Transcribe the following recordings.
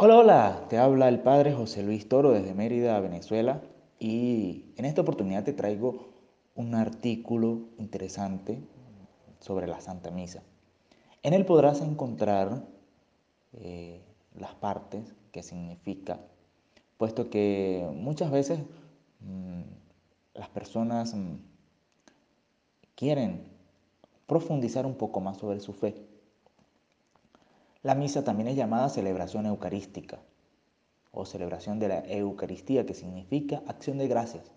Hola, hola, te habla el padre José Luis Toro desde Mérida, Venezuela, y en esta oportunidad te traigo un artículo interesante sobre la Santa Misa. En él podrás encontrar eh, las partes que significa, puesto que muchas veces mmm, las personas mmm, quieren profundizar un poco más sobre su fe la misa también es llamada celebración eucarística o celebración de la Eucaristía, que significa acción de gracias.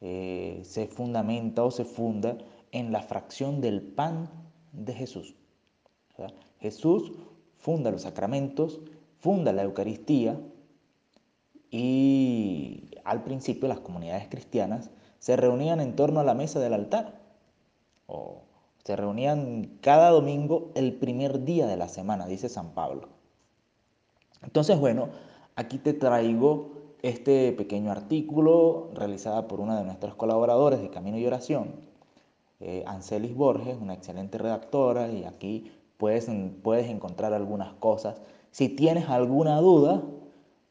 Eh, se fundamenta o se funda en la fracción del pan de Jesús. Jesús funda los sacramentos, funda la Eucaristía y al principio las comunidades cristianas se reunían en torno a la mesa del altar se reunían cada domingo el primer día de la semana, dice San Pablo. Entonces, bueno, aquí te traigo este pequeño artículo realizado por una de nuestros colaboradores de Camino y Oración, eh, Ancelis Borges, una excelente redactora, y aquí puedes, puedes encontrar algunas cosas. Si tienes alguna duda,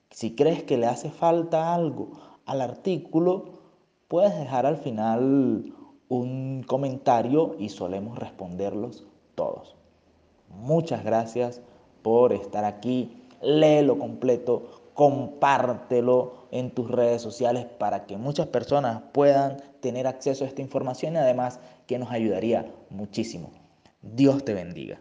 si crees que le hace falta algo al artículo, puedes dejar al final un comentario y solemos responderlos todos. Muchas gracias por estar aquí. Léelo completo, compártelo en tus redes sociales para que muchas personas puedan tener acceso a esta información y además que nos ayudaría muchísimo. Dios te bendiga.